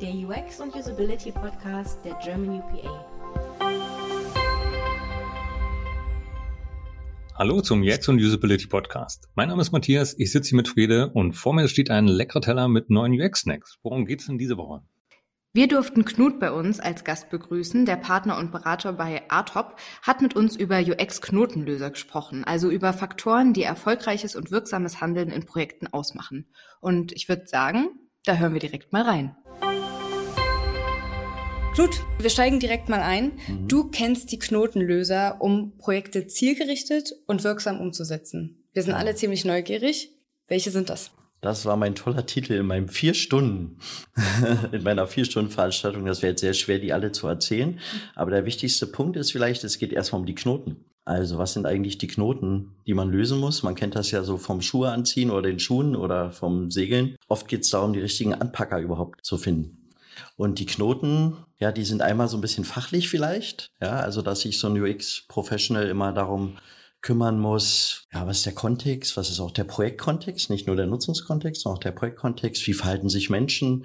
der UX und Usability Podcast der German UPA. Hallo zum UX und Usability Podcast. Mein Name ist Matthias, ich sitze hier mit Friede und vor mir steht ein leckerer Teller mit neuen UX-Snacks. Worum geht es denn diese Woche? Wir durften Knut bei uns als Gast begrüßen. Der Partner und Berater bei Artop hat mit uns über UX-Knotenlöser gesprochen, also über Faktoren, die erfolgreiches und wirksames Handeln in Projekten ausmachen. Und ich würde sagen, da hören wir direkt mal rein. Knut, wir steigen direkt mal ein. Mhm. Du kennst die Knotenlöser, um Projekte zielgerichtet und wirksam umzusetzen. Wir sind alle ziemlich neugierig. Welche sind das? Das war mein toller Titel in meinem vier Stunden, in meiner vier Stunden Veranstaltung. Das wäre jetzt sehr schwer, die alle zu erzählen. Aber der wichtigste Punkt ist vielleicht, es geht erstmal um die Knoten. Also was sind eigentlich die Knoten, die man lösen muss? Man kennt das ja so vom Schuhe anziehen oder den Schuhen oder vom Segeln. Oft geht es darum, die richtigen Anpacker überhaupt zu finden. Und die Knoten, ja, die sind einmal so ein bisschen fachlich vielleicht. Ja, also dass sich so ein UX-Professional immer darum kümmern muss, ja, was ist der Kontext, was ist auch der Projektkontext, nicht nur der Nutzungskontext, sondern auch der Projektkontext, wie verhalten sich Menschen,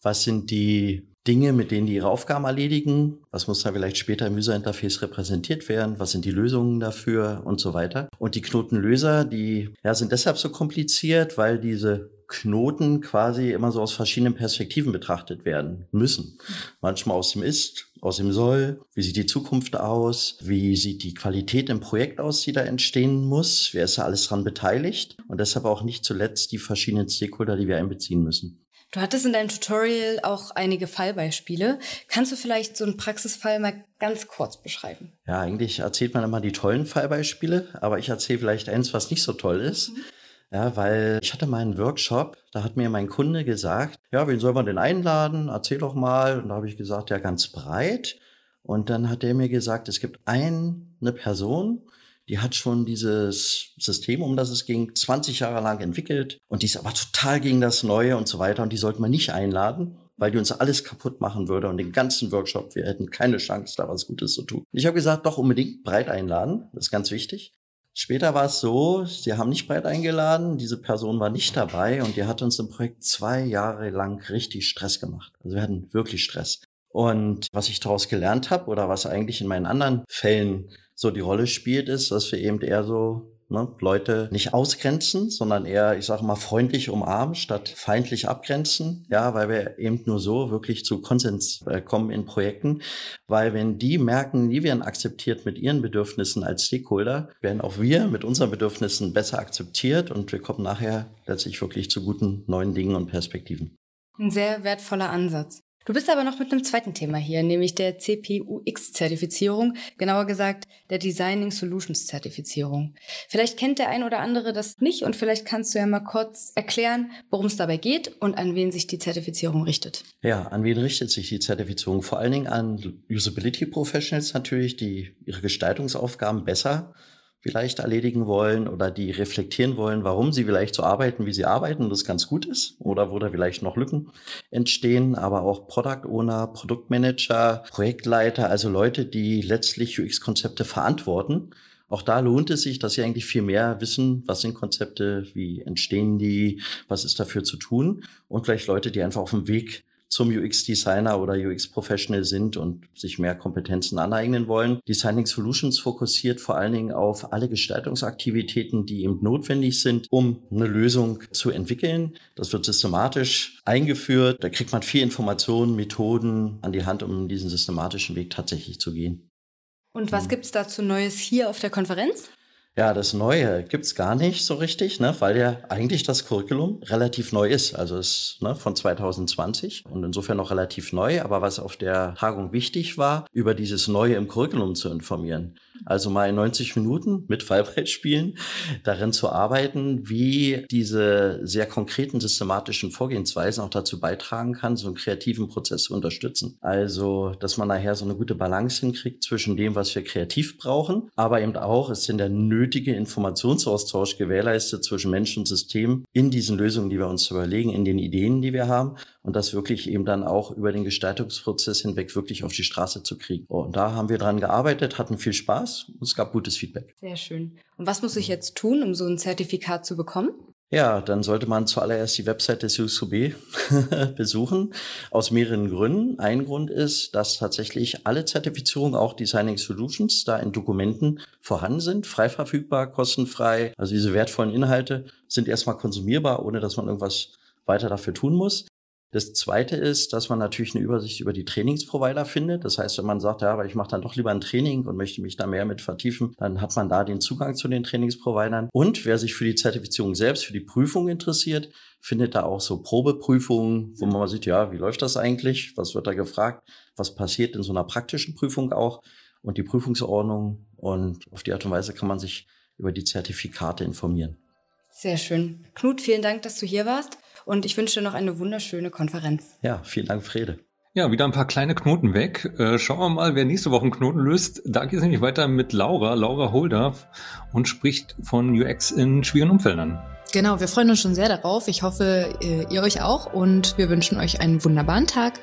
was sind die Dinge, mit denen die ihre Aufgaben erledigen, was muss da vielleicht später im User-Interface repräsentiert werden, was sind die Lösungen dafür und so weiter. Und die Knotenlöser, die ja, sind deshalb so kompliziert, weil diese Knoten quasi immer so aus verschiedenen Perspektiven betrachtet werden müssen. Manchmal aus dem Ist, aus dem Soll, wie sieht die Zukunft aus, wie sieht die Qualität im Projekt aus, die da entstehen muss, wer ist da alles dran beteiligt und deshalb auch nicht zuletzt die verschiedenen Stakeholder, die wir einbeziehen müssen. Du hattest in deinem Tutorial auch einige Fallbeispiele. Kannst du vielleicht so einen Praxisfall mal ganz kurz beschreiben? Ja, eigentlich erzählt man immer die tollen Fallbeispiele, aber ich erzähle vielleicht eins, was nicht so toll ist. Mhm. Ja, weil ich hatte mal einen Workshop, da hat mir mein Kunde gesagt, ja, wen soll man denn einladen? Erzähl doch mal. Und da habe ich gesagt, ja, ganz breit. Und dann hat er mir gesagt, es gibt eine Person, die hat schon dieses System, um das es ging, 20 Jahre lang entwickelt und die ist aber total gegen das Neue und so weiter und die sollte man nicht einladen, weil die uns alles kaputt machen würde und den ganzen Workshop, wir hätten keine Chance, da was Gutes zu tun. Ich habe gesagt, doch unbedingt breit einladen, das ist ganz wichtig. Später war es so, sie haben nicht breit eingeladen, diese Person war nicht dabei und die hat uns im Projekt zwei Jahre lang richtig Stress gemacht. Also wir hatten wirklich Stress. Und was ich daraus gelernt habe oder was eigentlich in meinen anderen Fällen so die Rolle spielt, ist, dass wir eben eher so ne, Leute nicht ausgrenzen, sondern eher, ich sage mal, freundlich umarmen statt feindlich abgrenzen. Ja, weil wir eben nur so wirklich zu Konsens äh, kommen in Projekten. Weil wenn die merken, die werden akzeptiert mit ihren Bedürfnissen als Stakeholder, werden auch wir mit unseren Bedürfnissen besser akzeptiert und wir kommen nachher letztlich wirklich zu guten neuen Dingen und Perspektiven. Ein sehr wertvoller Ansatz. Du bist aber noch mit einem zweiten Thema hier, nämlich der CPUX-Zertifizierung, genauer gesagt der Designing Solutions Zertifizierung. Vielleicht kennt der ein oder andere das nicht und vielleicht kannst du ja mal kurz erklären, worum es dabei geht und an wen sich die Zertifizierung richtet. Ja, an wen richtet sich die Zertifizierung? Vor allen Dingen an Usability Professionals natürlich, die ihre Gestaltungsaufgaben besser vielleicht erledigen wollen oder die reflektieren wollen, warum sie vielleicht so arbeiten, wie sie arbeiten das ganz gut ist oder wo da vielleicht noch Lücken entstehen, aber auch Product Owner, Produktmanager, Projektleiter, also Leute, die letztlich UX-Konzepte verantworten. Auch da lohnt es sich, dass sie eigentlich viel mehr wissen, was sind Konzepte, wie entstehen die, was ist dafür zu tun und vielleicht Leute, die einfach auf dem Weg zum UX-Designer oder UX-Professional sind und sich mehr Kompetenzen aneignen wollen. Designing Solutions fokussiert vor allen Dingen auf alle Gestaltungsaktivitäten, die eben notwendig sind, um eine Lösung zu entwickeln. Das wird systematisch eingeführt. Da kriegt man viel Informationen, Methoden an die Hand, um diesen systematischen Weg tatsächlich zu gehen. Und was gibt's dazu Neues hier auf der Konferenz? Ja, das Neue gibt's gar nicht so richtig, ne, weil ja eigentlich das Curriculum relativ neu ist. Also es ist ne, von 2020 und insofern noch relativ neu. Aber was auf der Tagung wichtig war, über dieses Neue im Curriculum zu informieren. Also mal in 90 Minuten mit Fallbrettspielen darin zu arbeiten, wie diese sehr konkreten systematischen Vorgehensweisen auch dazu beitragen kann, so einen kreativen Prozess zu unterstützen. Also, dass man nachher so eine gute Balance hinkriegt zwischen dem, was wir kreativ brauchen, aber eben auch ist in der nötige Informationsaustausch gewährleistet zwischen Mensch und System in diesen Lösungen, die wir uns überlegen, in den Ideen, die wir haben und das wirklich eben dann auch über den Gestaltungsprozess hinweg wirklich auf die Straße zu kriegen. Und da haben wir dran gearbeitet, hatten viel Spaß und es gab gutes Feedback. Sehr schön. Und was muss ich jetzt tun, um so ein Zertifikat zu bekommen? Ja, dann sollte man zuallererst die Website des USUB besuchen. Aus mehreren Gründen. Ein Grund ist, dass tatsächlich alle Zertifizierungen, auch Designing Solutions, da in Dokumenten vorhanden sind, frei verfügbar, kostenfrei. Also diese wertvollen Inhalte sind erstmal konsumierbar, ohne dass man irgendwas weiter dafür tun muss. Das zweite ist, dass man natürlich eine Übersicht über die Trainingsprovider findet. Das heißt, wenn man sagt, ja, aber ich mache dann doch lieber ein Training und möchte mich da mehr mit vertiefen, dann hat man da den Zugang zu den Trainingsprovidern. Und wer sich für die Zertifizierung selbst, für die Prüfung interessiert, findet da auch so Probeprüfungen, wo man mal sieht, ja, wie läuft das eigentlich? Was wird da gefragt? Was passiert in so einer praktischen Prüfung auch? Und die Prüfungsordnung. Und auf die Art und Weise kann man sich über die Zertifikate informieren. Sehr schön. Knut, vielen Dank, dass du hier warst und ich wünsche dir noch eine wunderschöne Konferenz. Ja, vielen Dank, Frede. Ja, wieder ein paar kleine Knoten weg. Äh, schauen wir mal, wer nächste Woche einen Knoten löst. Da geht es nämlich weiter mit Laura, Laura Holderf, und spricht von UX in schwierigen Umfeldern. Genau, wir freuen uns schon sehr darauf. Ich hoffe, ihr euch auch und wir wünschen euch einen wunderbaren Tag.